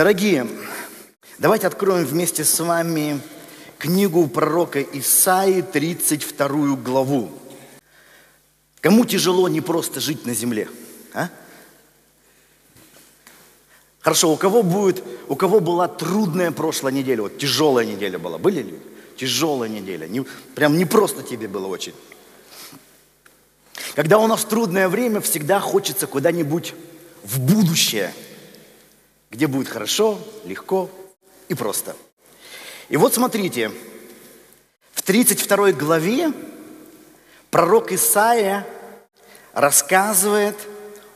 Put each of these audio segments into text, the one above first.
Дорогие, давайте откроем вместе с вами книгу пророка Исаии, 32 главу. Кому тяжело не просто жить на земле? А? Хорошо, у кого будет, у кого была трудная прошлая неделя, вот тяжелая неделя была, были ли? Тяжелая неделя, не, прям не просто тебе было очень. Когда у нас трудное время, всегда хочется куда-нибудь в будущее, где будет хорошо, легко и просто. И вот смотрите, в 32 главе пророк Исаия рассказывает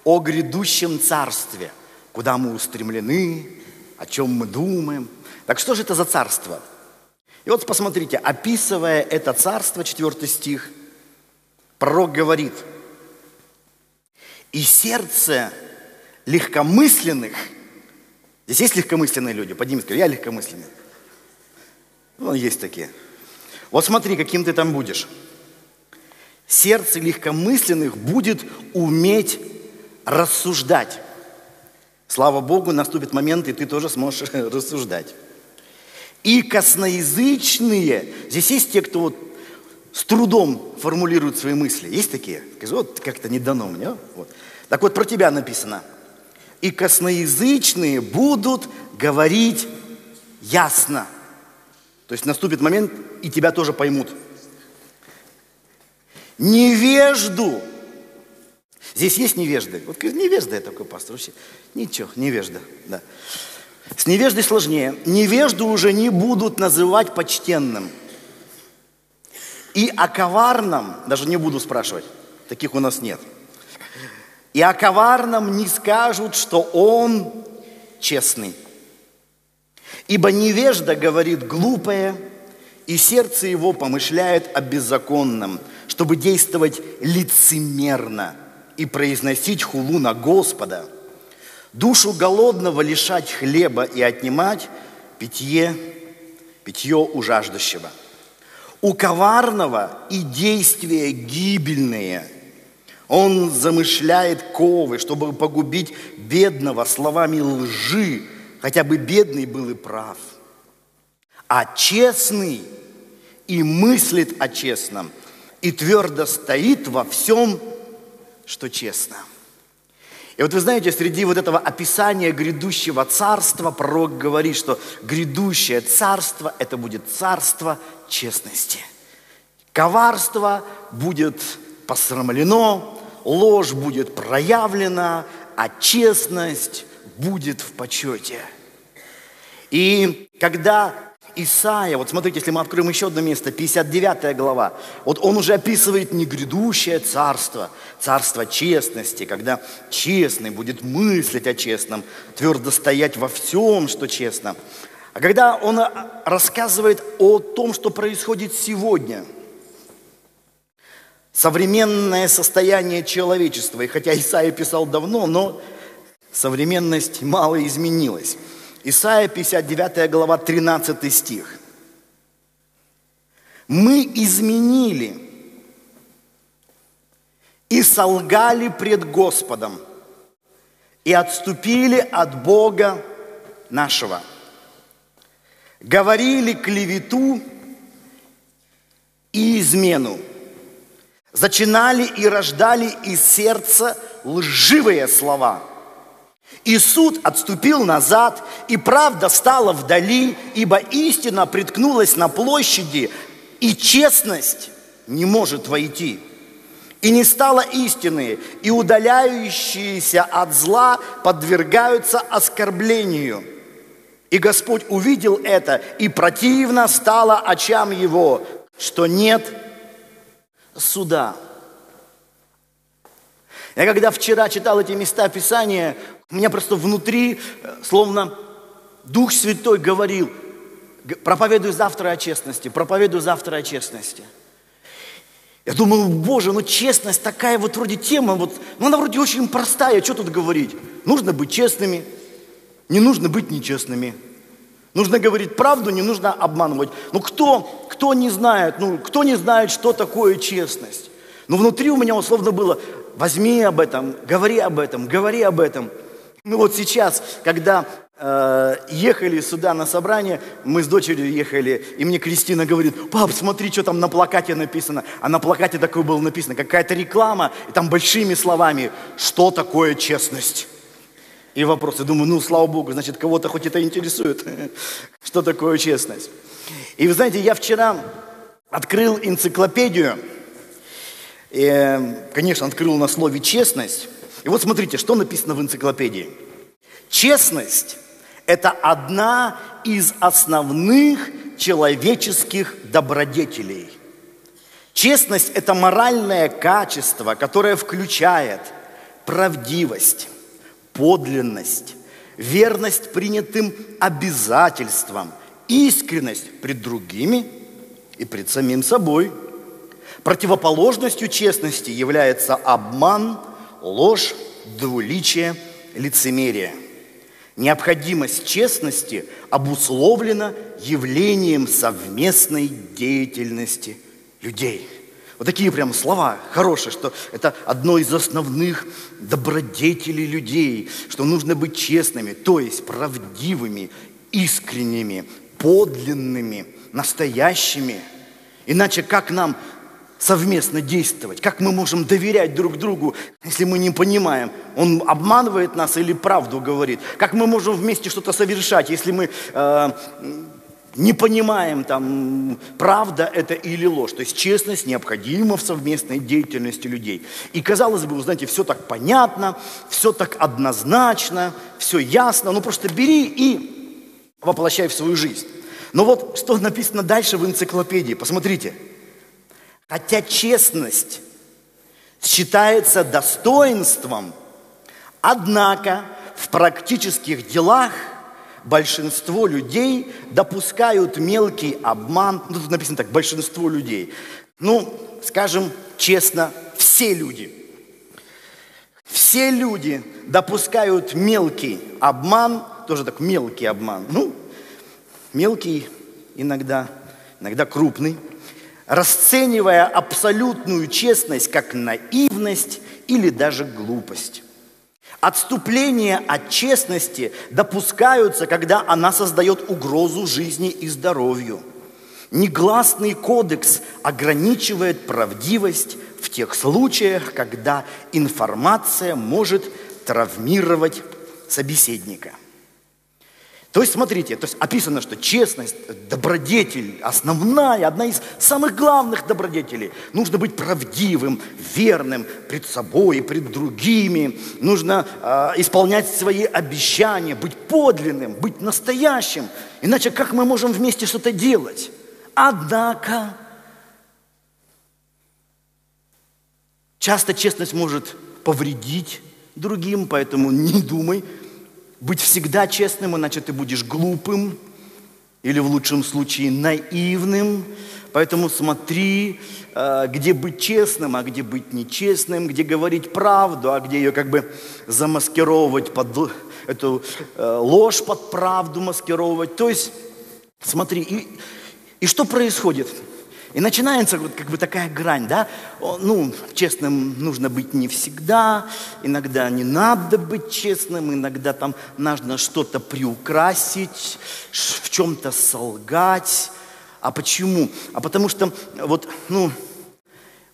о грядущем царстве, куда мы устремлены, о чем мы думаем. Так что же это за царство? И вот посмотрите, описывая это царство, 4 стих, пророк говорит, «И сердце легкомысленных, здесь есть легкомысленные люди, поднимите, я легкомысленный. Ну, есть такие. Вот смотри, каким ты там будешь. Сердце легкомысленных будет уметь рассуждать. Слава Богу, наступит момент, и ты тоже сможешь рассуждать. И косноязычные, здесь есть те, кто вот с трудом формулирует свои мысли. Есть такие? Скажи, вот как-то не дано мне. Вот. Так вот, про тебя написано. И косноязычные будут говорить ясно. То есть наступит момент, и тебя тоже поймут. Невежду. Здесь есть невежды. Вот невежда я такой пастор вообще. Ничего, невежда. Да. С невеждой сложнее. Невежду уже не будут называть почтенным. И о коварном, даже не буду спрашивать, таких у нас нет. И о коварном не скажут, что он честный. Ибо невежда говорит глупое, и сердце его помышляет о беззаконном – чтобы действовать лицемерно и произносить хулу на Господа, душу голодного лишать хлеба и отнимать питье, питье у жаждущего. У коварного и действия гибельные. Он замышляет ковы, чтобы погубить бедного словами лжи, хотя бы бедный был и прав. А честный и мыслит о честном – и твердо стоит во всем, что честно. И вот вы знаете, среди вот этого описания грядущего царства пророк говорит, что грядущее царство – это будет царство честности. Коварство будет посрамлено, ложь будет проявлена, а честность будет в почете. И когда Исаия, вот смотрите, если мы откроем еще одно место, 59 глава, вот он уже описывает не грядущее царство, царство честности, когда честный будет мыслить о честном, твердо стоять во всем, что честно. А когда он рассказывает о том, что происходит сегодня, современное состояние человечества, и хотя Исаия писал давно, но современность мало изменилась. Исайя 59 глава 13 стих. Мы изменили и солгали пред Господом и отступили от Бога нашего. Говорили клевету и измену. Зачинали и рождали из сердца лживые слова – и суд отступил назад, и правда стала вдали, ибо истина приткнулась на площади, и честность не может войти. И не стало истины, и удаляющиеся от зла подвергаются оскорблению. И Господь увидел это, и противно стало очам его, что нет суда. Я когда вчера читал эти места Писания, у меня просто внутри, э, словно Дух Святой говорил, проповедуй завтра о честности, проповедуй завтра о честности. Я думаю, боже, ну честность такая вот вроде тема, вот, ну она вроде очень простая, что тут говорить? Нужно быть честными, не нужно быть нечестными. Нужно говорить правду, не нужно обманывать. Ну кто, кто не знает, ну кто не знает, что такое честность? Но внутри у меня условно было, возьми об этом, говори об этом, говори об этом – ну вот сейчас, когда э, ехали сюда на собрание, мы с дочерью ехали, и мне Кристина говорит, пап, смотри, что там на плакате написано. А на плакате такое было написано, какая-то реклама, и там большими словами, что такое честность. И вопросы. Думаю, ну, слава Богу, значит, кого-то хоть это интересует, что такое честность. И вы знаете, я вчера открыл энциклопедию, и, конечно, открыл на слове «честность». И вот смотрите, что написано в энциклопедии. Честность – это одна из основных человеческих добродетелей. Честность – это моральное качество, которое включает правдивость, подлинность, верность принятым обязательствам, искренность пред другими и пред самим собой. Противоположностью честности является обман, ложь, двуличие, лицемерие. Необходимость честности обусловлена явлением совместной деятельности людей. Вот такие прям слова хорошие, что это одно из основных добродетелей людей, что нужно быть честными, то есть правдивыми, искренними, подлинными, настоящими. Иначе как нам совместно действовать? Как мы можем доверять друг другу, если мы не понимаем, он обманывает нас или правду говорит? Как мы можем вместе что-то совершать, если мы э, не понимаем, там, правда это или ложь. То есть честность необходима в совместной деятельности людей. И казалось бы, вы знаете, все так понятно, все так однозначно, все ясно. Ну просто бери и воплощай в свою жизнь. Но вот что написано дальше в энциклопедии. Посмотрите. Хотя честность считается достоинством, однако в практических делах – большинство людей допускают мелкий обман. Ну, тут написано так, большинство людей. Ну, скажем честно, все люди. Все люди допускают мелкий обман, тоже так мелкий обман. Ну, мелкий иногда, иногда крупный, расценивая абсолютную честность как наивность или даже глупость. Отступления от честности допускаются, когда она создает угрозу жизни и здоровью. Негласный кодекс ограничивает правдивость в тех случаях, когда информация может травмировать собеседника – то есть, смотрите, то есть описано, что честность, добродетель, основная, одна из самых главных добродетелей. Нужно быть правдивым, верным пред собой и пред другими. Нужно э, исполнять свои обещания, быть подлинным, быть настоящим. Иначе как мы можем вместе что-то делать? Однако, часто честность может повредить другим, поэтому не думай, быть всегда честным, иначе ты будешь глупым или в лучшем случае наивным. Поэтому смотри, э, где быть честным, а где быть нечестным, где говорить правду, а где ее как бы замаскировывать под эту э, ложь под правду маскировать. То есть, смотри, и, и что происходит? И начинается вот как бы такая грань, да, ну, честным нужно быть не всегда, иногда не надо быть честным, иногда там нужно что-то приукрасить, в чем-то солгать. А почему? А потому что вот, ну,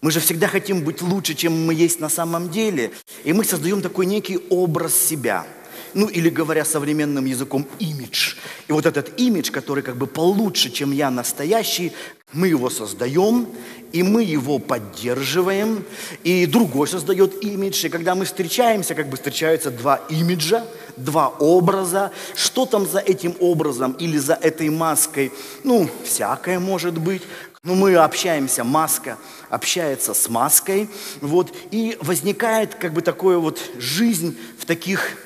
мы же всегда хотим быть лучше, чем мы есть на самом деле. И мы создаем такой некий образ себя – ну или говоря современным языком, имидж. И вот этот имидж, который как бы получше, чем я настоящий, мы его создаем, и мы его поддерживаем, и другой создает имидж. И когда мы встречаемся, как бы встречаются два имиджа, два образа. Что там за этим образом или за этой маской? Ну, всякое может быть. Но мы общаемся, маска общается с маской, вот, и возникает как бы такое вот жизнь в таких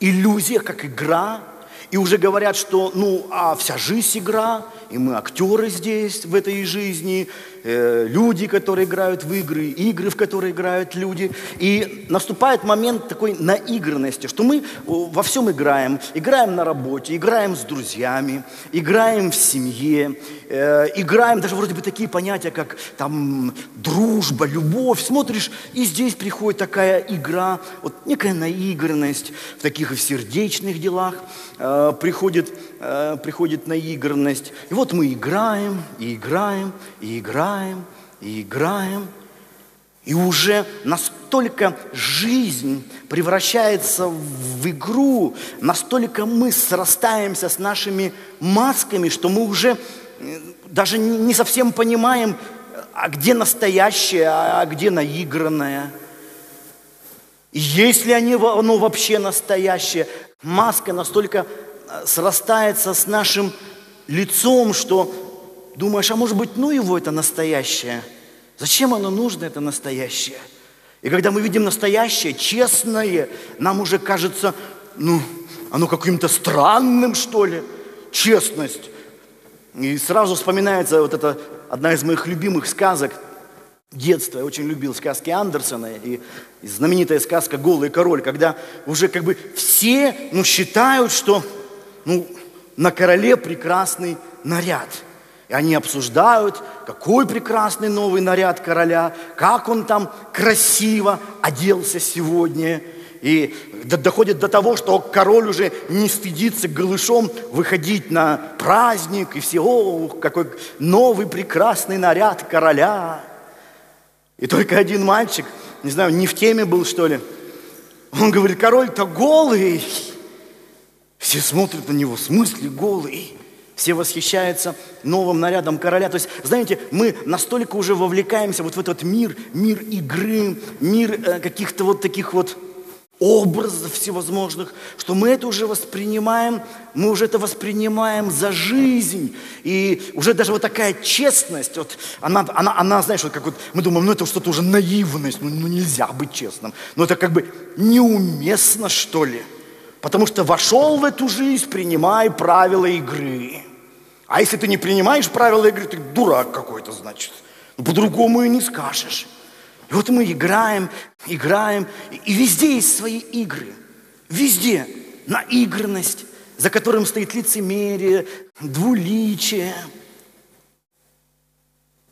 иллюзиях, как игра, и уже говорят, что ну, а вся жизнь игра, и мы актеры здесь, в этой жизни, э, люди, которые играют в игры, игры, в которые играют люди. И наступает момент такой наигранности, что мы во всем играем. Играем на работе, играем с друзьями, играем в семье, э, играем даже вроде бы такие понятия, как там дружба, любовь. Смотришь, и здесь приходит такая игра, вот некая наигранность в таких в сердечных делах э, приходит, э, приходит наигранность. И вот мы играем, и играем, и играем, и играем. И уже настолько жизнь превращается в игру, настолько мы срастаемся с нашими масками, что мы уже э, даже не совсем понимаем, а где настоящее, а где наигранное. Есть ли оно вообще настоящее? Маска настолько э, срастается с нашим лицом, что думаешь, а может быть, ну его это настоящее? Зачем оно нужно, это настоящее? И когда мы видим настоящее, честное, нам уже кажется, ну, оно каким-то странным, что ли, честность. И сразу вспоминается вот эта одна из моих любимых сказок детства. Я очень любил сказки Андерсона и, и знаменитая сказка «Голый король», когда уже как бы все ну, считают, что ну, на короле прекрасный наряд. И они обсуждают, какой прекрасный новый наряд короля, как он там красиво оделся сегодня. И доходит до того, что король уже не стыдится голышом выходить на праздник, и все, о, какой новый прекрасный наряд короля. И только один мальчик, не знаю, не в теме был, что ли, он говорит, король-то голый. Все смотрят на него, в смысле голый? Все восхищаются новым нарядом короля. То есть, знаете, мы настолько уже вовлекаемся вот в этот мир, мир игры, мир э, каких-то вот таких вот образов всевозможных, что мы это уже воспринимаем, мы уже это воспринимаем за жизнь. И уже даже вот такая честность, вот она, она, она знаешь, вот как вот мы думаем, ну это что-то уже наивность, ну, ну нельзя быть честным. Но это как бы неуместно, что ли. Потому что вошел в эту жизнь, принимай правила игры. А если ты не принимаешь правила игры, ты дурак какой-то, значит. Ну, по-другому и не скажешь. И вот мы играем, играем, и везде есть свои игры. Везде наигранность, за которым стоит лицемерие, двуличие.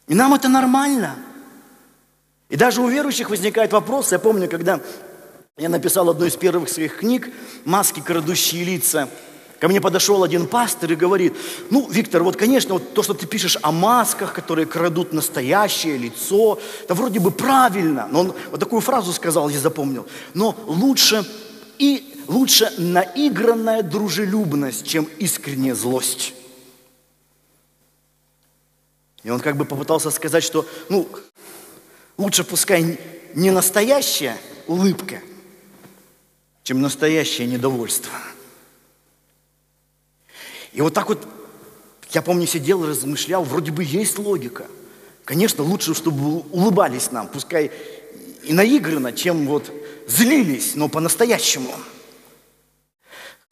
И нам это нормально. И даже у верующих возникает вопрос, я помню, когда я написал одну из первых своих книг «Маски, крадущие лица», Ко мне подошел один пастор и говорит, ну, Виктор, вот, конечно, вот то, что ты пишешь о масках, которые крадут настоящее лицо, это вроде бы правильно. Но он вот такую фразу сказал, я запомнил. Но лучше и лучше наигранная дружелюбность, чем искренняя злость. И он как бы попытался сказать, что, ну, лучше пускай не настоящая улыбка, чем настоящее недовольство. И вот так вот, я помню, сидел размышлял, вроде бы есть логика. Конечно, лучше, чтобы улыбались нам, пускай и наигранно, чем вот злились, но по-настоящему.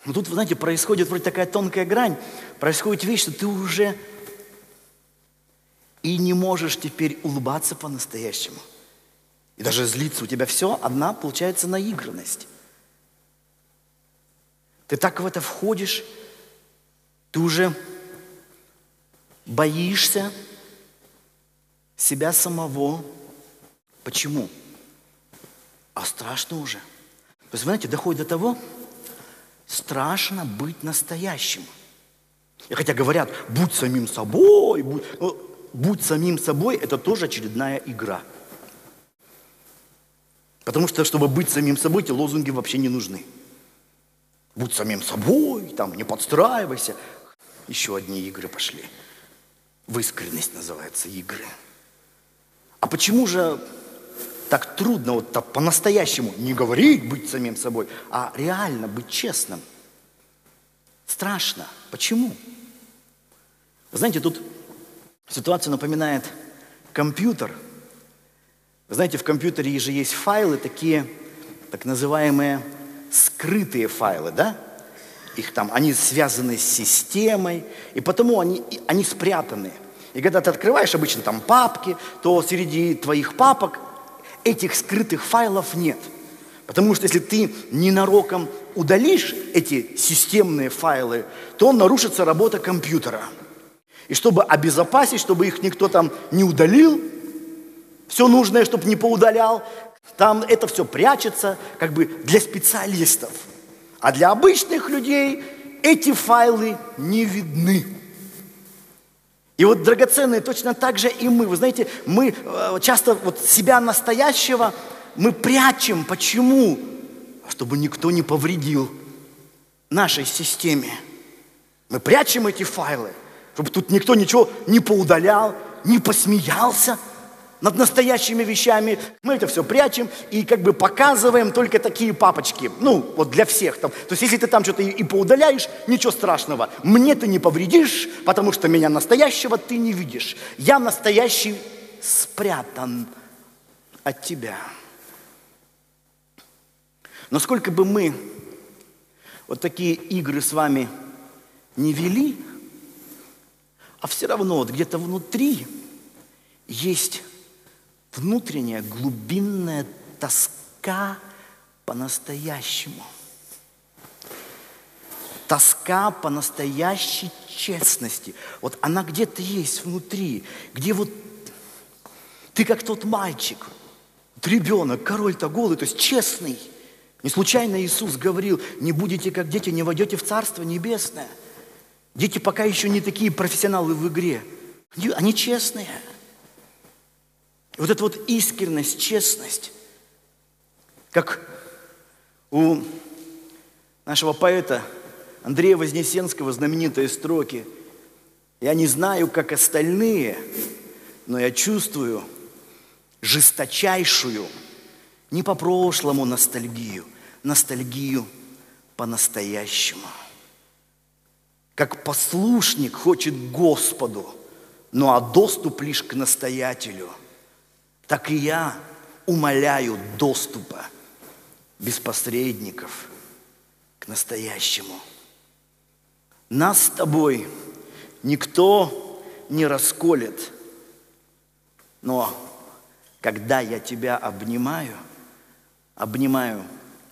Но тут, вы знаете, происходит вроде такая тонкая грань, происходит вещь, что ты уже и не можешь теперь улыбаться по-настоящему. И даже злиться у тебя все, одна получается наигранность. Ты так в это входишь, ты уже боишься себя самого. Почему? А страшно уже. Есть, знаете, доходит до того, страшно быть настоящим. И хотя говорят, будь самим собой, будь, ну, будь самим собой, это тоже очередная игра. Потому что, чтобы быть самим собой, эти лозунги вообще не нужны. Будь самим собой, там, не подстраивайся. Еще одни игры пошли. В искренность называется игры. А почему же так трудно вот так по-настоящему не говорить, быть самим собой, а реально быть честным? Страшно. Почему? Вы знаете, тут ситуация напоминает компьютер. Вы знаете, в компьютере же есть файлы такие, так называемые скрытые файлы, да? их там, они связаны с системой, и потому они, они спрятаны. И когда ты открываешь обычно там папки, то среди твоих папок этих скрытых файлов нет. Потому что если ты ненароком удалишь эти системные файлы, то нарушится работа компьютера. И чтобы обезопасить, чтобы их никто там не удалил, все нужное, чтобы не поудалял, там это все прячется как бы для специалистов. А для обычных людей эти файлы не видны. И вот драгоценные точно так же и мы. Вы знаете, мы э, часто вот себя настоящего мы прячем. Почему? Чтобы никто не повредил нашей системе. Мы прячем эти файлы, чтобы тут никто ничего не поудалял, не посмеялся – над настоящими вещами. Мы это все прячем и как бы показываем только такие папочки. Ну, вот для всех там. То есть, если ты там что-то и, и поудаляешь, ничего страшного. Мне ты не повредишь, потому что меня настоящего ты не видишь. Я настоящий спрятан от тебя. Но сколько бы мы вот такие игры с вами не вели, а все равно вот где-то внутри есть внутренняя глубинная тоска по-настоящему. Тоска по настоящей честности. Вот она где-то есть внутри, где вот ты как тот мальчик, вот ребенок, король-то голый, то есть честный. Не случайно Иисус говорил, не будете как дети, не войдете в Царство Небесное. Дети пока еще не такие профессионалы в игре. Они честные. И вот эта вот искренность, честность, как у нашего поэта Андрея Вознесенского знаменитые строки. Я не знаю, как остальные, но я чувствую жесточайшую, не по прошлому ностальгию, ностальгию по-настоящему. Как послушник хочет Господу, ну а доступ лишь к настоятелю – так и я умоляю доступа без посредников к настоящему. Нас с тобой никто не расколет, но когда я тебя обнимаю, обнимаю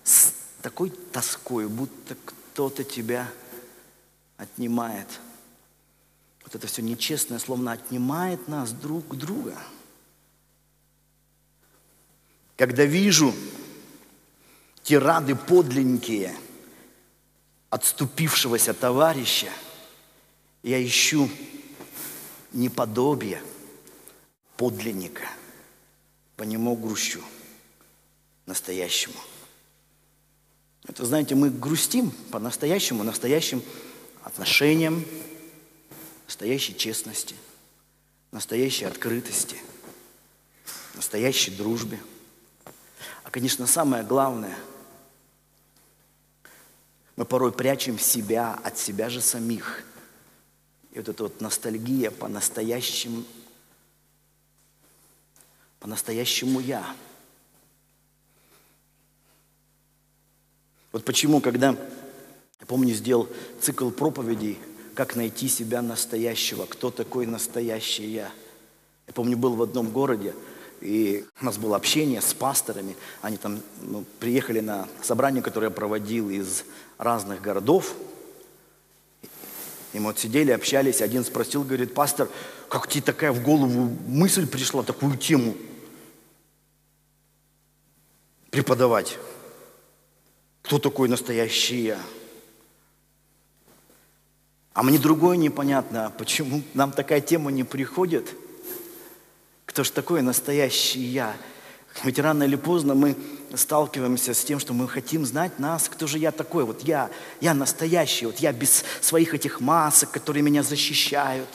с такой тоской, будто кто-то тебя отнимает. Вот это все нечестное, словно отнимает нас друг друга – когда вижу тирады подлинненькие отступившегося товарища, я ищу неподобие подлинника, по нему грущу настоящему. Это, знаете, мы грустим по-настоящему, настоящим отношениям, настоящей честности, настоящей открытости, настоящей дружбе – конечно, самое главное, мы порой прячем себя от себя же самих. И вот эта вот ностальгия по настоящему, по настоящему я. Вот почему, когда, я помню, сделал цикл проповедей, как найти себя настоящего, кто такой настоящий я. Я помню, был в одном городе, и у нас было общение с пасторами. Они там ну, приехали на собрание, которое я проводил из разных городов. И мы вот сидели, общались. Один спросил, говорит, пастор, как тебе такая в голову мысль пришла, такую тему преподавать? Кто такой настоящий я? А мне другое непонятно, почему нам такая тема не приходит – кто же такой настоящий я? Ведь рано или поздно мы сталкиваемся с тем, что мы хотим знать нас, кто же я такой. Вот я, я настоящий, вот я без своих этих масок, которые меня защищают.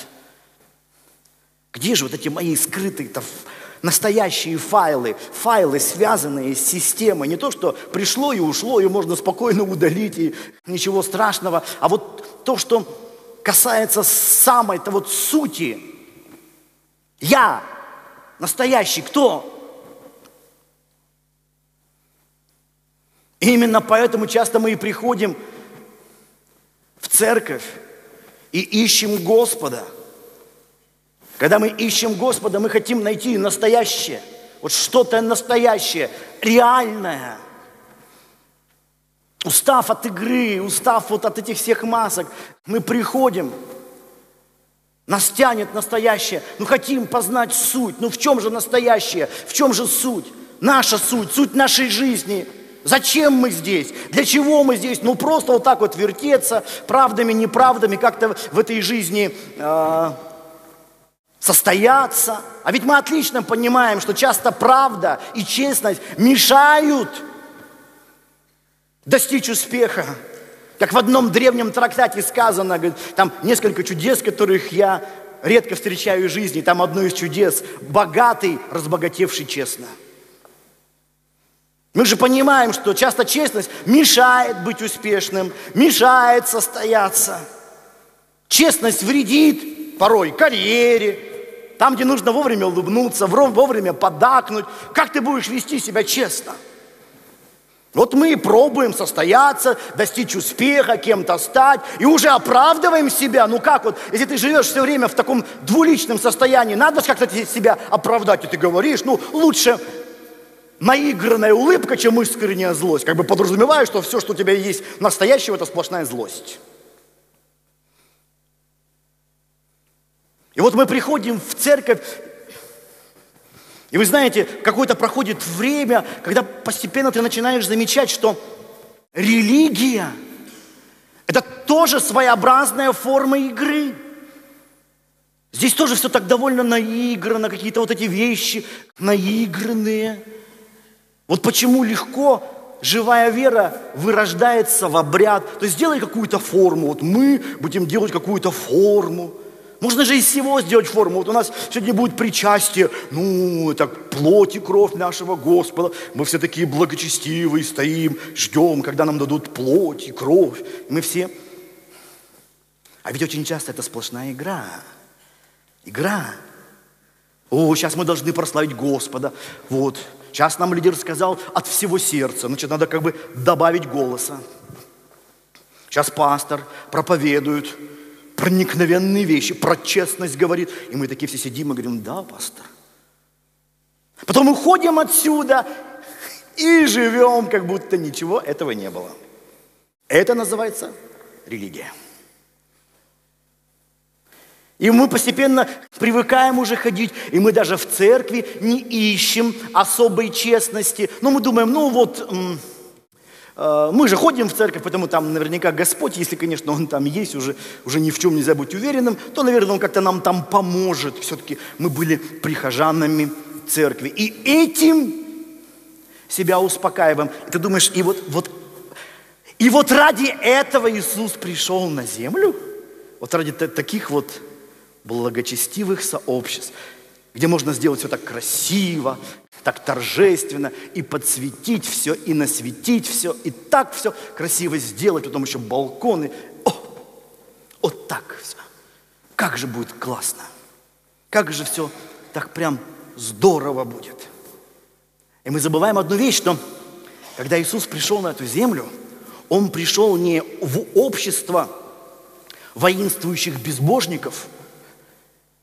Где же вот эти мои скрытые -то настоящие файлы, файлы, связанные с системой. Не то, что пришло и ушло, и можно спокойно удалить, и ничего страшного, а вот то, что касается самой-то вот сути. Я Настоящий кто? И именно поэтому часто мы и приходим в церковь и ищем Господа. Когда мы ищем Господа, мы хотим найти настоящее. Вот что-то настоящее, реальное. Устав от игры, устав вот от этих всех масок, мы приходим, нас тянет настоящее, ну хотим познать суть. Ну в чем же настоящее? В чем же суть? Наша суть, суть нашей жизни. Зачем мы здесь? Для чего мы здесь? Ну просто вот так вот вертеться правдами, неправдами, как-то в этой жизни э, состояться. А ведь мы отлично понимаем, что часто правда и честность мешают достичь успеха. Как в одном древнем трактате сказано, говорит, там несколько чудес, которых я редко встречаю в жизни. Там одно из чудес – богатый, разбогатевший честно. Мы же понимаем, что часто честность мешает быть успешным, мешает состояться. Честность вредит порой карьере, там, где нужно вовремя улыбнуться, вовремя подакнуть. Как ты будешь вести себя честно – вот мы пробуем состояться, достичь успеха, кем-то стать, и уже оправдываем себя. Ну как вот, если ты живешь все время в таком двуличном состоянии, надо же как-то себя оправдать, и ты говоришь, ну лучше наигранная улыбка, чем искренняя злость. Как бы подразумеваю, что все, что у тебя есть настоящего, это сплошная злость. И вот мы приходим в церковь, и вы знаете, какое-то проходит время, когда постепенно ты начинаешь замечать, что религия – это тоже своеобразная форма игры. Здесь тоже все так довольно наиграно, какие-то вот эти вещи наигранные. Вот почему легко живая вера вырождается в обряд. То есть сделай какую-то форму. Вот мы будем делать какую-то форму. Можно же из всего сделать форму. Вот у нас сегодня будет причастие. Ну, это плоть и кровь нашего Господа. Мы все такие благочестивые стоим, ждем, когда нам дадут плоть и кровь. Мы все... А ведь очень часто это сплошная игра. Игра. О, сейчас мы должны прославить Господа. Вот. Сейчас нам лидер сказал от всего сердца. Значит, надо как бы добавить голоса. Сейчас пастор проповедует проникновенные вещи, про честность говорит. И мы такие все сидим и говорим, да, пастор. Потом уходим отсюда и живем, как будто ничего этого не было. Это называется религия. И мы постепенно привыкаем уже ходить, и мы даже в церкви не ищем особой честности. Но мы думаем, ну вот, мы же ходим в церковь, поэтому там наверняка Господь, если, конечно, Он там есть, уже, уже ни в чем нельзя быть уверенным, то, наверное, Он как-то нам там поможет. Все-таки мы были прихожанами церкви. И этим себя успокаиваем. И ты думаешь, и вот, вот, и вот ради этого Иисус пришел на землю? Вот ради таких вот благочестивых сообществ, где можно сделать все так красиво, так торжественно, и подсветить все, и насветить все, и так все красиво сделать, потом еще балконы. О, вот так все. Как же будет классно. Как же все так прям здорово будет. И мы забываем одну вещь, что когда Иисус пришел на эту землю, Он пришел не в общество воинствующих безбожников –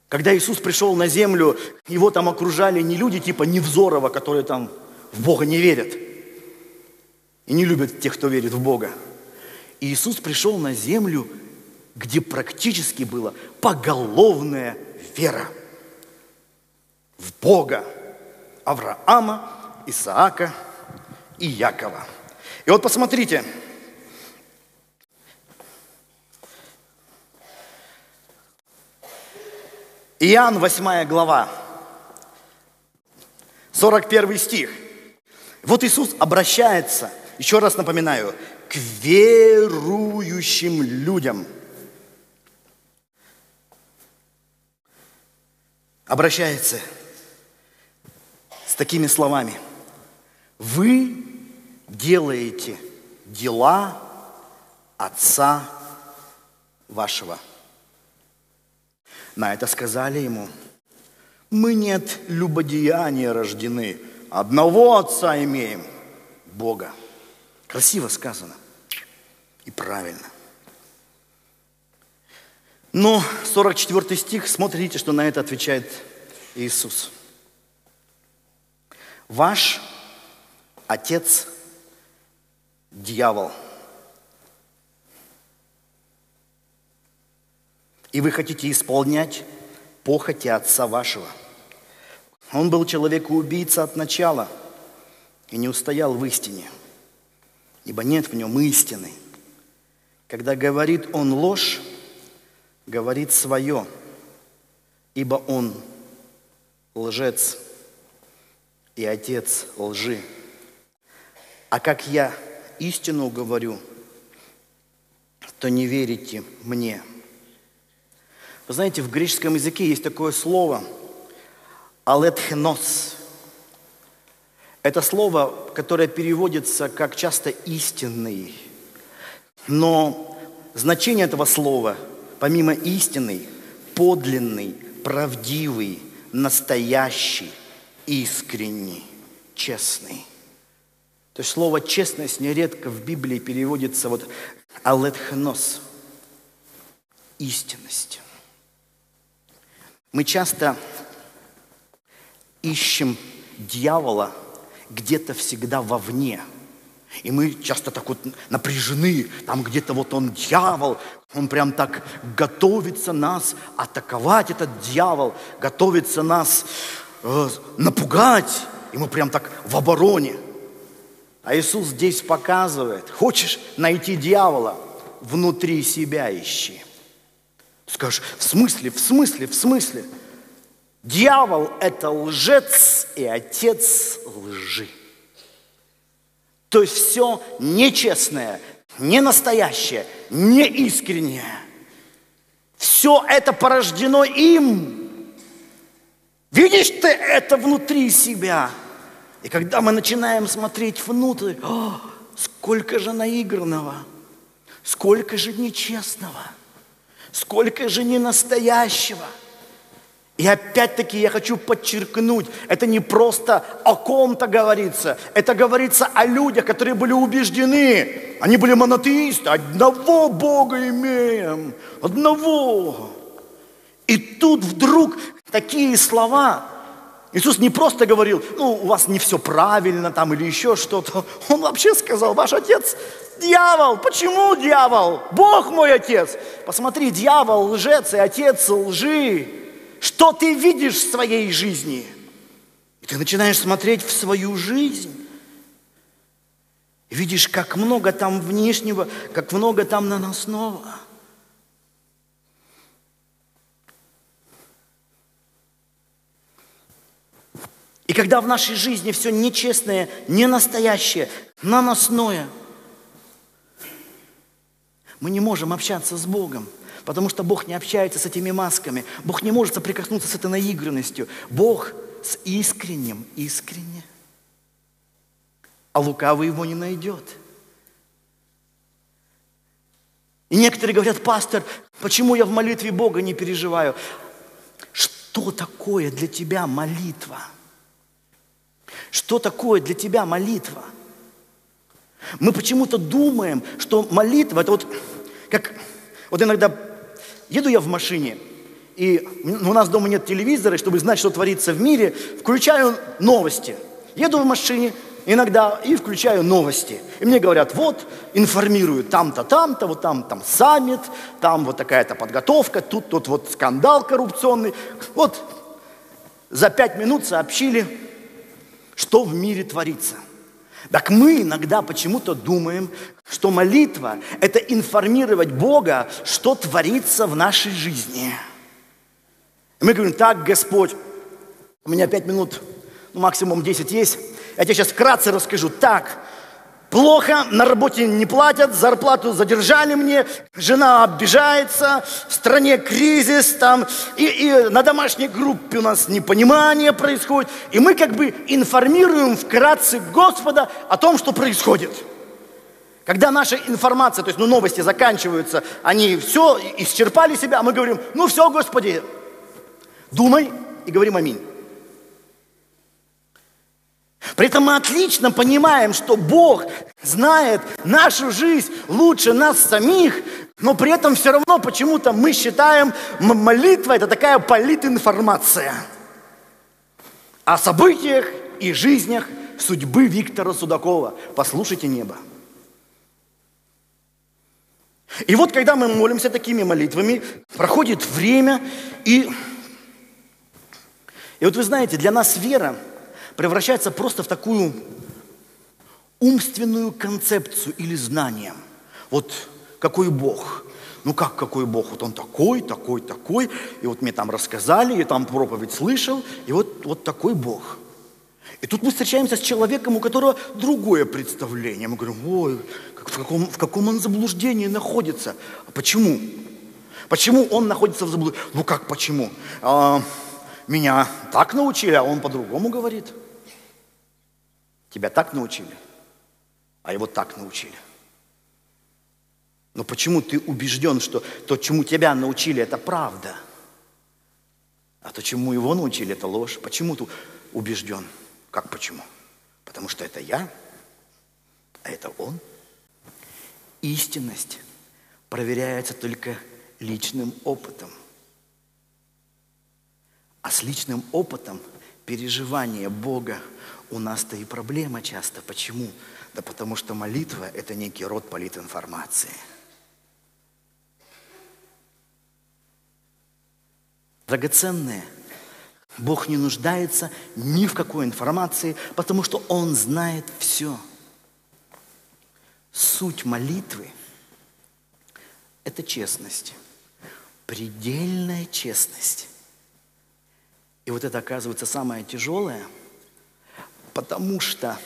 когда Иисус пришел на землю, его там окружали не люди типа Невзорова, которые там в Бога не верят и не любят тех, кто верит в Бога. И Иисус пришел на землю, где практически была поголовная вера в Бога Авраама, Исаака и Якова. И вот посмотрите, Иоанн, 8 глава, 41 стих. Вот Иисус обращается, еще раз напоминаю, к верующим людям. Обращается с такими словами. Вы делаете дела Отца вашего. На это сказали ему, мы нет любодеяния рождены, одного Отца имеем, Бога. Красиво сказано и правильно. Но 44 стих, смотрите, что на это отвечает Иисус. Ваш отец – дьявол. И вы хотите исполнять похоти отца вашего. Он был человек-убийца от начала и не устоял в истине, ибо нет в нем истины. Когда говорит он ложь, говорит свое, ибо он лжец и отец лжи. А как я истину говорю, то не верите мне. Вы знаете, в греческом языке есть такое слово «алетхенос». Это слово, которое переводится как часто «истинный». Но значение этого слова – помимо истины, подлинный, правдивый, настоящий, искренний, честный. То есть слово «честность» нередко в Библии переводится вот «алетхнос» – истинность. Мы часто ищем дьявола где-то всегда вовне – и мы часто так вот напряжены, там где-то вот он дьявол, он прям так готовится нас атаковать, этот дьявол, готовится нас э, напугать, и мы прям так в обороне. А Иисус здесь показывает, хочешь найти дьявола, внутри себя ищи. Скажешь, в смысле, в смысле, в смысле? Дьявол – это лжец и отец лжи. То есть все нечестное, не настоящее, не. Все это порождено им. Видишь ты это внутри себя. И когда мы начинаем смотреть внутрь, о, сколько же наигранного, сколько же нечестного, сколько же ненастоящего – и опять-таки я хочу подчеркнуть, это не просто о ком-то говорится, это говорится о людях, которые были убеждены, они были монотеисты, одного Бога имеем, одного. И тут вдруг такие слова, Иисус не просто говорил, ну, у вас не все правильно там или еще что-то. Он вообще сказал, ваш отец дьявол. Почему дьявол? Бог мой отец. Посмотри, дьявол лжец и отец лжи. Что ты видишь в своей жизни? И ты начинаешь смотреть в свою жизнь. И видишь, как много там внешнего, как много там наносного. И когда в нашей жизни все нечестное, ненастоящее, наносное, мы не можем общаться с Богом. Потому что Бог не общается с этими масками. Бог не может соприкоснуться с этой наигранностью. Бог с искренним, искренне. А лукавый его не найдет. И некоторые говорят, пастор, почему я в молитве Бога не переживаю? Что такое для тебя молитва? Что такое для тебя молитва? Мы почему-то думаем, что молитва это вот как вот иногда Еду я в машине, и у нас дома нет телевизора, чтобы знать, что творится в мире, включаю новости. Еду в машине иногда и включаю новости. И мне говорят, вот, информируют там-то, там-то, вот там, там саммит, там вот такая-то подготовка, тут, тут вот скандал коррупционный. Вот за пять минут сообщили, что в мире творится – так мы иногда почему-то думаем, что молитва – это информировать Бога, что творится в нашей жизни. И мы говорим, так, Господь, у меня пять минут, ну, максимум десять есть, я тебе сейчас вкратце расскажу. Так, Плохо, на работе не платят, зарплату задержали мне, жена обижается, в стране кризис там, и, и на домашней группе у нас непонимание происходит. И мы как бы информируем вкратце Господа о том, что происходит. Когда наша информация, то есть ну, новости заканчиваются, они все исчерпали себя, а мы говорим, ну все, Господи, думай и говорим аминь. При этом мы отлично понимаем, что Бог знает нашу жизнь лучше нас самих, но при этом все равно почему-то мы считаем, молитва – это такая политинформация о событиях и жизнях судьбы Виктора Судакова. Послушайте небо. И вот когда мы молимся такими молитвами, проходит время, и, и вот вы знаете, для нас вера превращается просто в такую умственную концепцию или знание. Вот какой Бог. Ну как какой Бог? Вот он такой, такой, такой. И вот мне там рассказали, и там проповедь слышал, и вот, вот такой Бог. И тут мы встречаемся с человеком, у которого другое представление. Мы говорим, ой, в каком, в каком он заблуждении находится. А почему? Почему он находится в заблуждении? Ну как почему? А, меня так научили, а он по-другому говорит. Тебя так научили, а его так научили. Но почему ты убежден, что то, чему тебя научили, это правда? А то, чему его научили, это ложь. Почему ты убежден? Как почему? Потому что это я, а это он. Истинность проверяется только личным опытом. А с личным опытом переживания Бога у нас-то и проблема часто. Почему? Да потому что молитва – это некий род политинформации – драгоценное. Бог не нуждается ни в какой информации, потому что Он знает все. Суть молитвы – это честность, предельная честность. И вот это оказывается самое тяжелое, потому что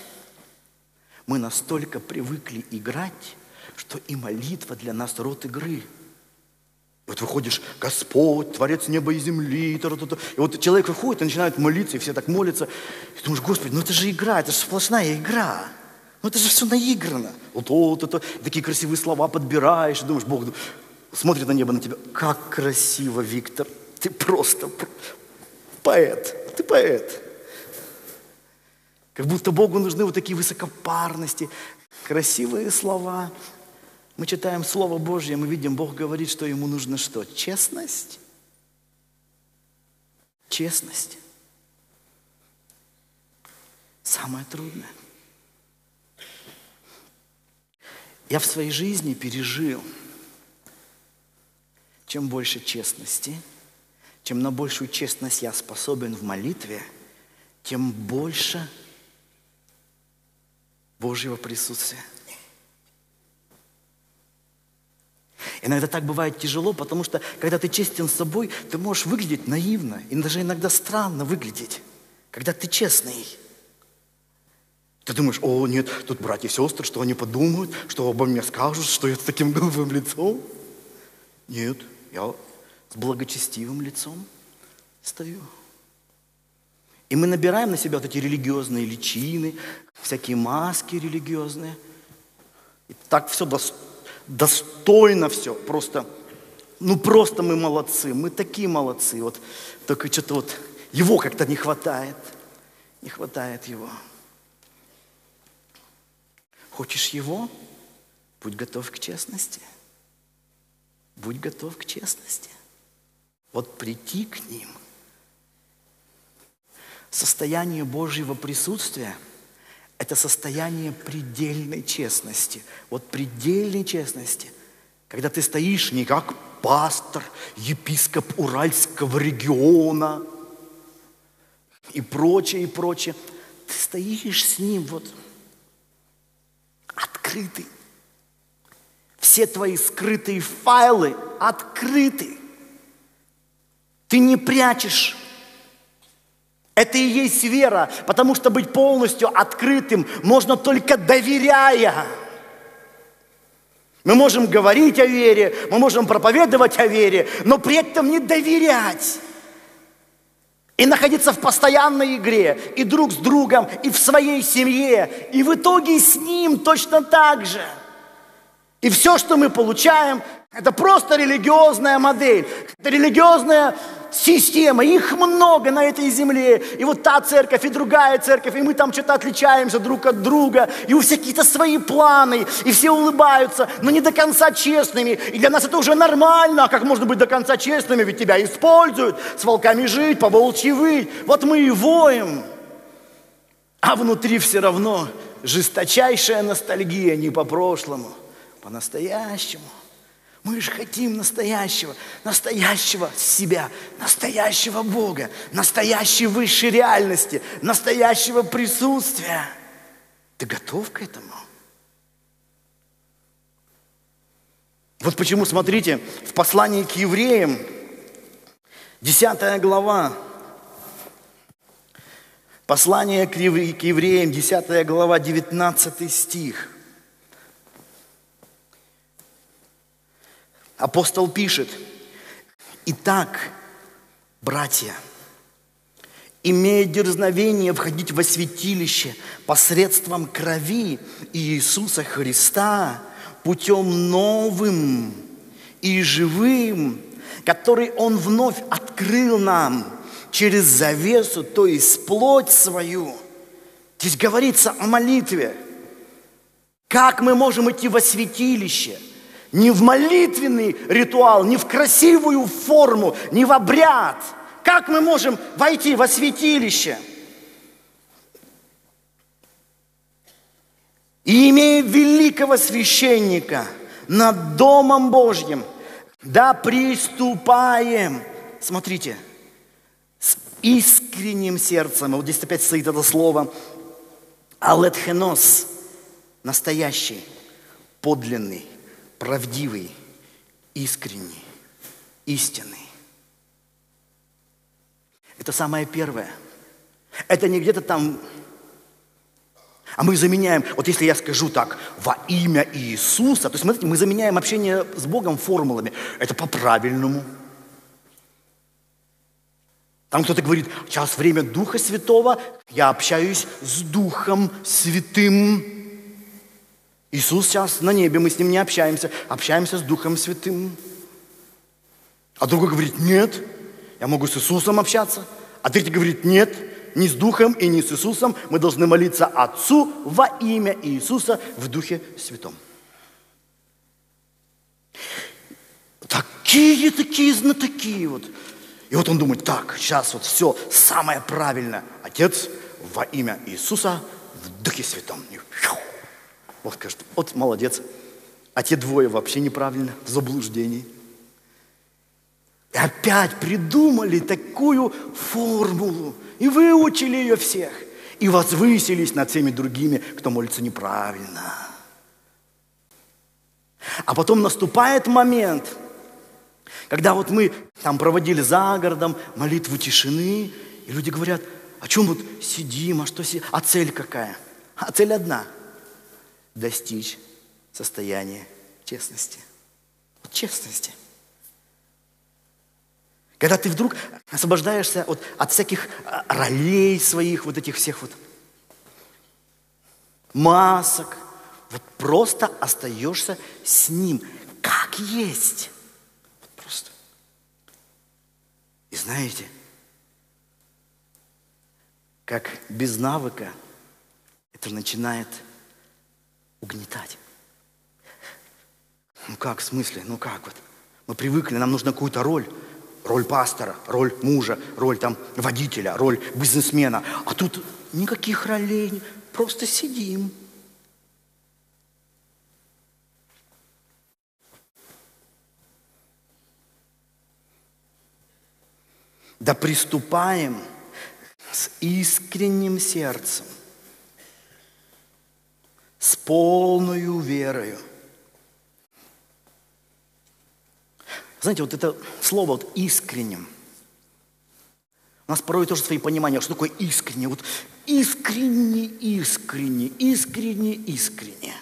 мы настолько привыкли играть, что и молитва для нас род игры – вот выходишь, Господь, Творец неба и земли. И, вот человек выходит и начинает молиться, и все так молятся. И думаешь, Господи, ну это же игра, это же сплошная игра. Ну это же все наиграно. Вот, вот это, такие красивые слова подбираешь, и думаешь, Бог смотрит на небо на тебя. Как красиво, Виктор. Ты просто поэт. Ты поэт. Как будто Богу нужны вот такие высокопарности, красивые слова. Мы читаем Слово Божье, мы видим, Бог говорит, что ему нужно что? Честность. Честность. Самое трудное. Я в своей жизни пережил, чем больше честности, чем на большую честность я способен в молитве, тем больше Божьего присутствия. Иногда так бывает тяжело, потому что, когда ты честен с собой, ты можешь выглядеть наивно и даже иногда странно выглядеть, когда ты честный. Ты думаешь, о, нет, тут братья и сестры, что они подумают, что обо мне скажут, что я с таким голубым лицом. Нет, я с благочестивым лицом стою. И мы набираем на себя вот эти религиозные личины, всякие маски религиозные. И так все достойно все, просто, ну просто мы молодцы, мы такие молодцы, вот только что-то вот его как-то не хватает, не хватает его. Хочешь его? Будь готов к честности. Будь готов к честности. Вот прийти к ним. Состояние Божьего присутствия – это состояние предельной честности. Вот предельной честности. Когда ты стоишь не как пастор, епископ Уральского региона и прочее, и прочее. Ты стоишь с ним вот открытый. Все твои скрытые файлы открыты. Ты не прячешь это и есть вера, потому что быть полностью открытым можно только доверяя. Мы можем говорить о вере, мы можем проповедовать о вере, но при этом не доверять. И находиться в постоянной игре, и друг с другом, и в своей семье, и в итоге с ним точно так же. И все, что мы получаем, это просто религиозная модель, это религиозная система, их много на этой земле. И вот та церковь, и другая церковь, и мы там что-то отличаемся друг от друга, и у всех какие-то свои планы, и все улыбаются, но не до конца честными. И для нас это уже нормально, а как можно быть до конца честными, ведь тебя используют, с волками жить, по волчьи выть. Вот мы и воем. А внутри все равно жесточайшая ностальгия не по прошлому, по-настоящему. Мы же хотим настоящего, настоящего себя, настоящего Бога, настоящей высшей реальности, настоящего присутствия. Ты готов к этому? Вот почему, смотрите, в послании к евреям, 10 глава, послание к евреям, 10 глава, 19 стих – Апостол пишет, «Итак, братья, имея дерзновение входить во святилище посредством крови Иисуса Христа, путем новым и живым, который Он вновь открыл нам через завесу, то есть плоть свою». Здесь говорится о молитве. Как мы можем идти во святилище – не в молитвенный ритуал, не в красивую форму, не в обряд. Как мы можем войти во святилище? И имея великого священника над Домом Божьим, да приступаем, смотрите, с искренним сердцем, вот здесь опять стоит это слово, алетхенос, настоящий, подлинный, правдивый, искренний, истинный. Это самое первое. Это не где-то там... А мы заменяем, вот если я скажу так, во имя Иисуса, то смотрите, мы заменяем общение с Богом формулами. Это по-правильному. Там кто-то говорит, сейчас время Духа Святого, я общаюсь с Духом Святым. Иисус сейчас на небе, мы с Ним не общаемся, общаемся с Духом Святым. А другой говорит, нет, я могу с Иисусом общаться. А третий говорит, нет, не с Духом и не с Иисусом. Мы должны молиться Отцу во имя Иисуса в Духе Святом. Такие, такие знатоки вот. И вот он думает, так, сейчас вот все самое правильное. Отец во имя Иисуса в Духе Святом. Бог скажет, вот молодец. А те двое вообще неправильно, в заблуждении. И опять придумали такую формулу. И выучили ее всех. И возвысились над всеми другими, кто молится неправильно. А потом наступает момент, когда вот мы там проводили за городом молитву тишины, и люди говорят, о чем вот сидим, а что сидим, а цель какая? А цель одна – достичь состояния честности. Честности. Когда ты вдруг освобождаешься от, от всяких а, ролей своих, вот этих всех вот масок, вот просто остаешься с ним, как есть. Вот просто. И знаете, как без навыка это начинает угнетать. Ну как, в смысле? Ну как вот? Мы привыкли, нам нужна какую-то роль. Роль пастора, роль мужа, роль там водителя, роль бизнесмена. А тут никаких ролей, просто сидим. Да приступаем с искренним сердцем с полною верою. Знаете, вот это слово вот искренним. У нас порой тоже свои понимания, что такое искренне. Вот искренне, искренне, искренне, искренне.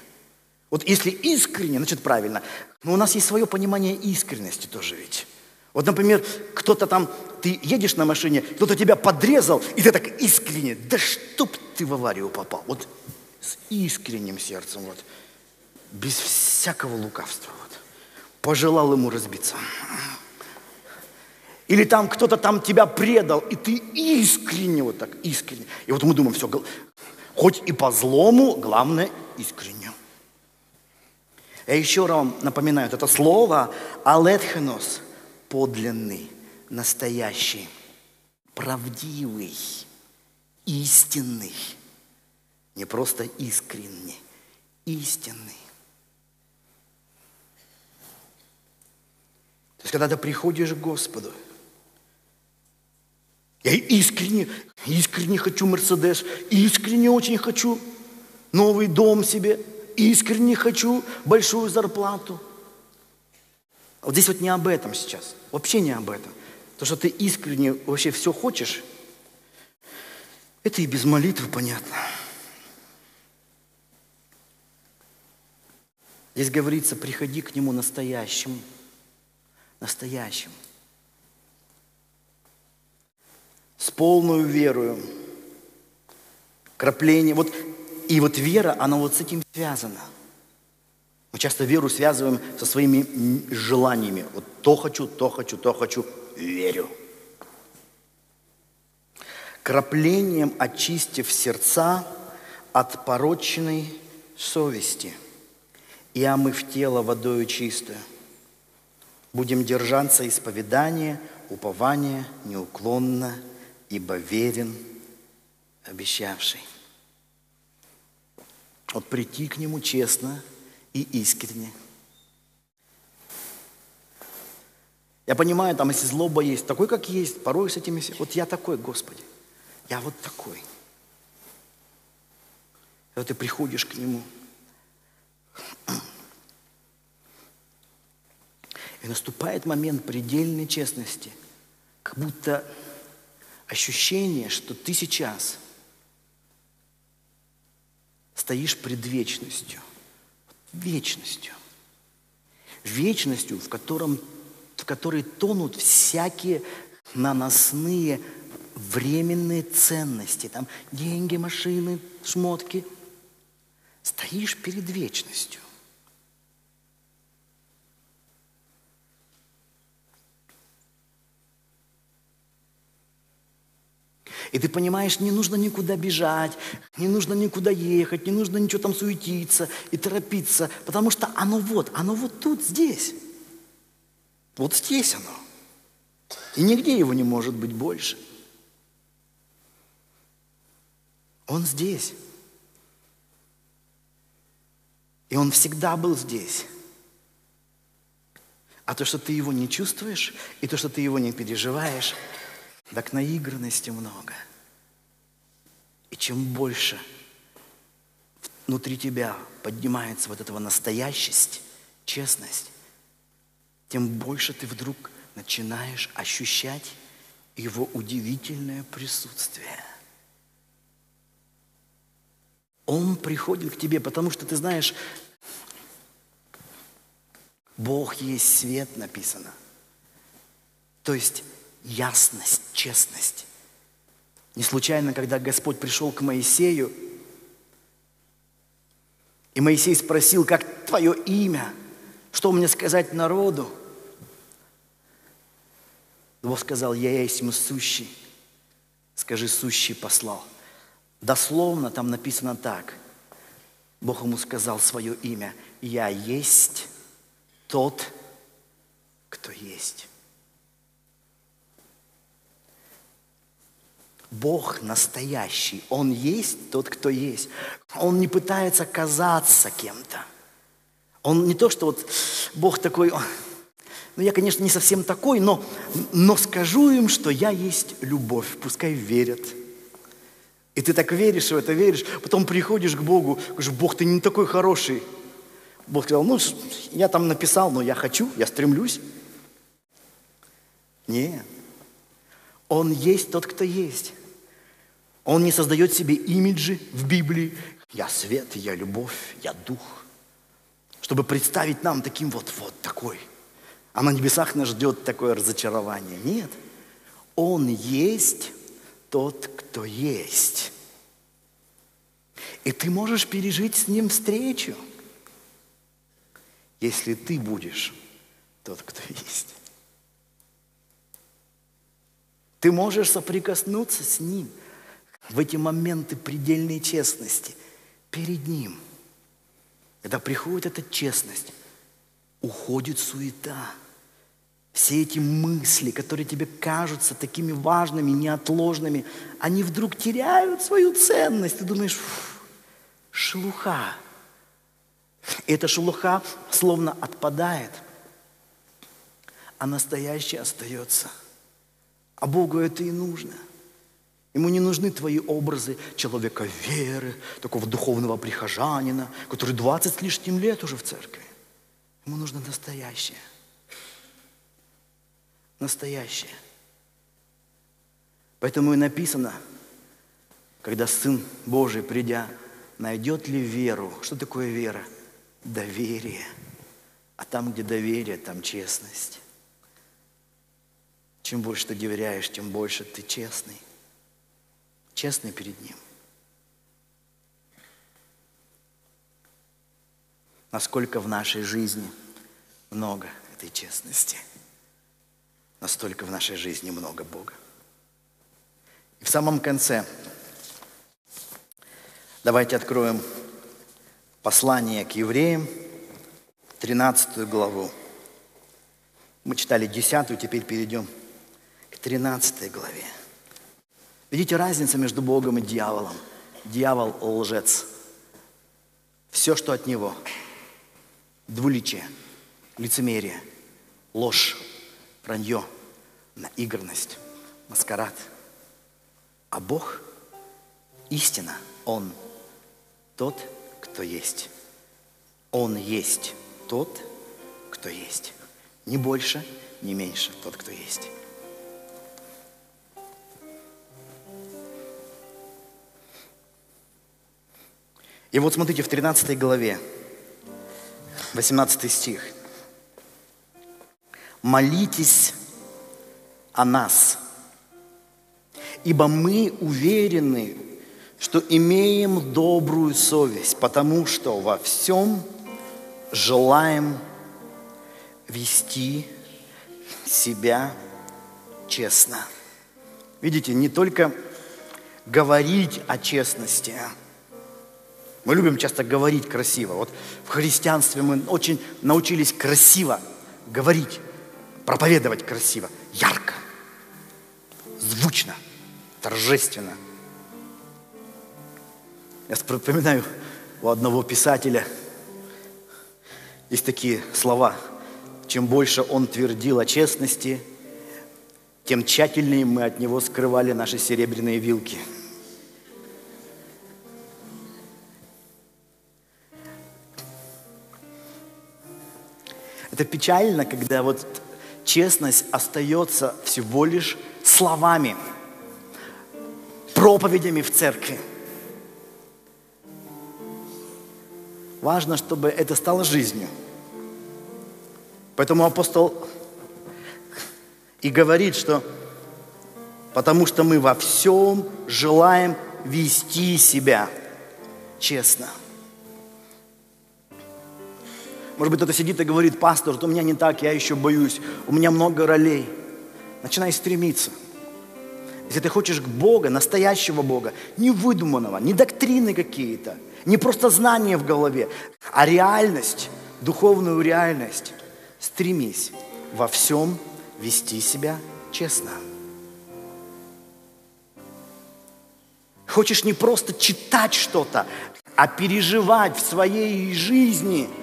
Вот если искренне, значит правильно. Но у нас есть свое понимание искренности тоже ведь. Вот, например, кто-то там, ты едешь на машине, кто-то тебя подрезал, и ты так искренне, да чтоб ты в аварию попал. Вот с искренним сердцем, вот, без всякого лукавства. Вот, пожелал ему разбиться. Или там кто-то там тебя предал, и ты искренне, вот так, искренне. И вот мы думаем, все, хоть и по злому, главное искренне. Я еще раз вам напоминаю, это слово алетхенос, подлинный, настоящий, правдивый, истинный. Не просто искренний, истинный. То есть, когда ты приходишь к Господу, я искренне, искренне хочу Мерседес, искренне очень хочу новый дом себе, искренне хочу большую зарплату. Вот здесь вот не об этом сейчас, вообще не об этом. То, что ты искренне вообще все хочешь, это и без молитвы понятно. Здесь говорится, приходи к Нему настоящим, настоящим. С полной верою, крапление. Вот, и вот вера, она вот с этим связана. Мы часто веру связываем со своими желаниями. Вот то хочу, то хочу, то хочу, верю. Краплением очистив сердца от порочной совести – и омыв тело водою чистую. Будем держаться исповедания, упования неуклонно, ибо верен обещавший. Вот прийти к Нему честно и искренне. Я понимаю, там, если злоба есть, такой, как есть, порой с этими... Вот я такой, Господи, я вот такой. И вот ты приходишь к Нему – И наступает момент предельной честности, как будто ощущение, что ты сейчас стоишь пред вечностью. Вечностью. Вечностью, в, котором, в которой тонут всякие наносные временные ценности. Там деньги, машины, шмотки. Стоишь перед вечностью. И ты понимаешь, не нужно никуда бежать, не нужно никуда ехать, не нужно ничего там суетиться и торопиться, потому что оно вот, оно вот тут, здесь. Вот здесь оно. И нигде его не может быть больше. Он здесь. И он всегда был здесь. А то, что ты его не чувствуешь, и то, что ты его не переживаешь, так наигранности много. И чем больше внутри тебя поднимается вот этого настоящесть, честность, тем больше ты вдруг начинаешь ощущать его удивительное присутствие. Он приходит к тебе, потому что ты знаешь, Бог есть свет, написано. То есть ясность, честность. Не случайно, когда Господь пришел к Моисею, и Моисей спросил, как твое имя, что мне сказать народу? Бог сказал, я есть сущий. Скажи, сущий послал. Дословно там написано так. Бог ему сказал свое имя. Я есть тот, кто есть. Бог настоящий, Он есть тот, кто есть. Он не пытается казаться кем-то. Он не то, что вот Бог такой, ну я, конечно, не совсем такой, но, но скажу им, что я есть любовь, пускай верят. И ты так веришь в это, веришь, потом приходишь к Богу, говоришь, Бог, ты не такой хороший. Бог сказал, ну, я там написал, но я хочу, я стремлюсь. Нет. Он есть тот, кто есть. Он не создает себе имиджи в Библии. Я свет, я любовь, я дух. Чтобы представить нам таким вот, вот такой. А на небесах нас ждет такое разочарование. Нет. Он есть тот, кто есть. И ты можешь пережить с ним встречу, если ты будешь тот, кто есть. Ты можешь соприкоснуться с Ним в эти моменты предельной честности перед Ним. Когда приходит эта честность, уходит суета. Все эти мысли, которые тебе кажутся такими важными, неотложными, они вдруг теряют свою ценность. Ты думаешь, шелуха. И эта шелуха словно отпадает, а настоящее остается. А Богу это и нужно. Ему не нужны твои образы человека веры, такого духовного прихожанина, который 20 с лишним лет уже в церкви. Ему нужно настоящее. Настоящее. Поэтому и написано, когда Сын Божий, придя, найдет ли веру. Что такое вера? Доверие. А там, где доверие, там честность. Чем больше ты доверяешь, тем больше ты честный. Честный перед Ним. Насколько в нашей жизни много этой честности, настолько в нашей жизни много Бога. И в самом конце давайте откроем послание к евреям, 13 главу. Мы читали 10, теперь перейдем к 13 главе. Видите разницу между Богом и дьяволом? Дьявол – лжец. Все, что от него – двуличие, лицемерие, ложь, вранье, наигранность, маскарад. А Бог – истина, Он тот, кто есть. Он есть тот, кто есть. Ни больше, ни меньше тот, кто есть. И вот смотрите, в 13 главе 18 стих. Молитесь о нас, ибо мы уверены, что имеем добрую совесть, потому что во всем желаем вести себя честно. Видите, не только говорить о честности, мы любим часто говорить красиво. Вот в христианстве мы очень научились красиво говорить, проповедовать красиво, ярко, звучно, торжественно. Я вспоминаю у одного писателя есть такие слова. Чем больше он твердил о честности, тем тщательнее мы от него скрывали наши серебряные вилки – Это печально, когда вот честность остается всего лишь словами, проповедями в церкви. Важно, чтобы это стало жизнью. Поэтому апостол и говорит, что потому что мы во всем желаем вести себя честно – может быть, кто-то сидит и говорит, пастор, вот у меня не так, я еще боюсь, у меня много ролей. Начинай стремиться. Если ты хочешь к Бога, настоящего Бога, не выдуманного, не доктрины какие-то, не просто знания в голове, а реальность, духовную реальность, стремись во всем вести себя честно. Хочешь не просто читать что-то, а переживать в своей жизни –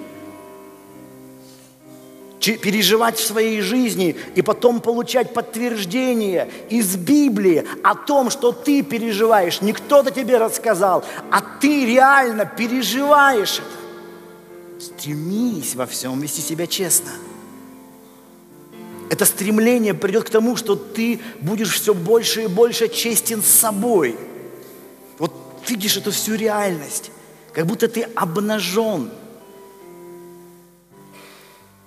переживать в своей жизни и потом получать подтверждение из Библии о том, что ты переживаешь. Не кто-то тебе рассказал, а ты реально переживаешь это. Стремись во всем вести себя честно. Это стремление придет к тому, что ты будешь все больше и больше честен с собой. Вот видишь эту всю реальность, как будто ты обнажен –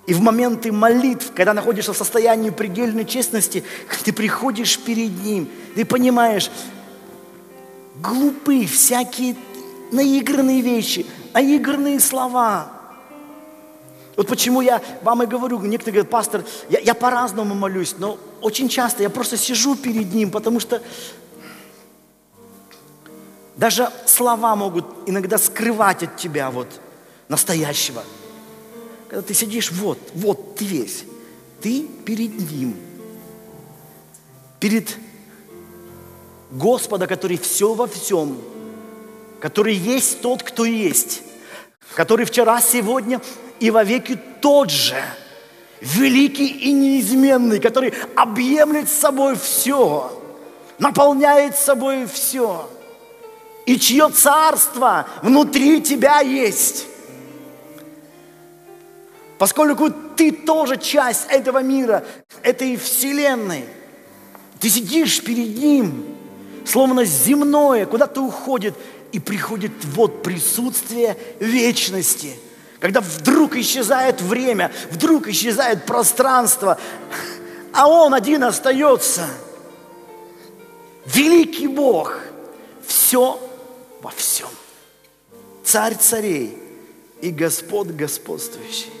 и в моменты молитв, когда находишься в состоянии предельной честности, ты приходишь перед Ним, ты понимаешь, глупые всякие наигранные вещи, наигранные слова. Вот почему я вам и говорю, некоторые говорят, пастор, я, я по-разному молюсь, но очень часто я просто сижу перед Ним, потому что даже слова могут иногда скрывать от тебя вот настоящего. Когда ты сидишь, вот, вот ты весь, ты перед Ним, перед Господа, который все во всем, который есть тот, кто есть, который вчера, сегодня и вовеки тот же, великий и неизменный, который объемлет собой все, наполняет собой все, и чье царство внутри тебя есть. Поскольку ты тоже часть этого мира, этой вселенной, ты сидишь перед Ним, словно земное, куда-то уходит, и приходит вот присутствие вечности, когда вдруг исчезает время, вдруг исчезает пространство, а Он один остается. Великий Бог, все во всем. Царь царей и Господь господствующий.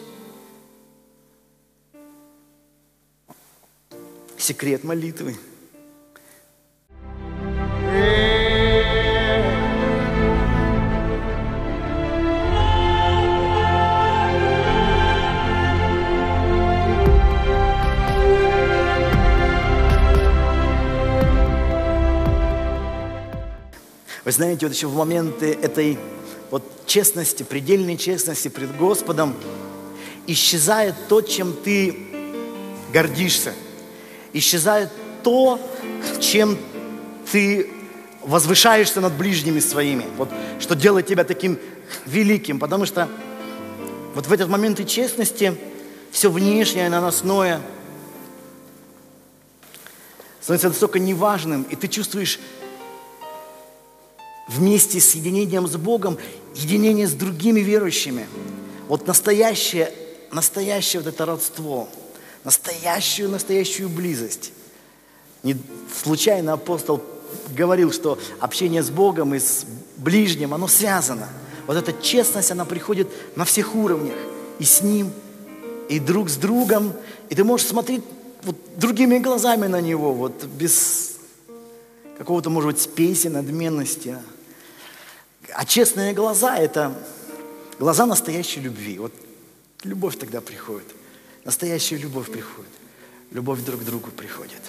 Секрет молитвы – Вы знаете, вот еще в моменты этой вот честности, предельной честности пред Господом, исчезает то, чем ты гордишься. Исчезает то, чем ты возвышаешься над ближними своими. Вот что делает тебя таким великим. Потому что вот в этот момент и честности все внешнее, наносное становится настолько неважным, и ты чувствуешь вместе с единением с Богом, единение с другими верующими. Вот настоящее, настоящее вот это родство, настоящую, настоящую близость. Не случайно апостол говорил, что общение с Богом и с ближним, оно связано. Вот эта честность, она приходит на всех уровнях. И с Ним, и друг с другом. И ты можешь смотреть вот другими глазами на Него, вот без какого-то, может быть, спеси, надменности. А честные глаза – это глаза настоящей любви. Вот любовь тогда приходит. Настоящая любовь приходит. Любовь друг к другу приходит.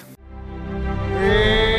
Yeah.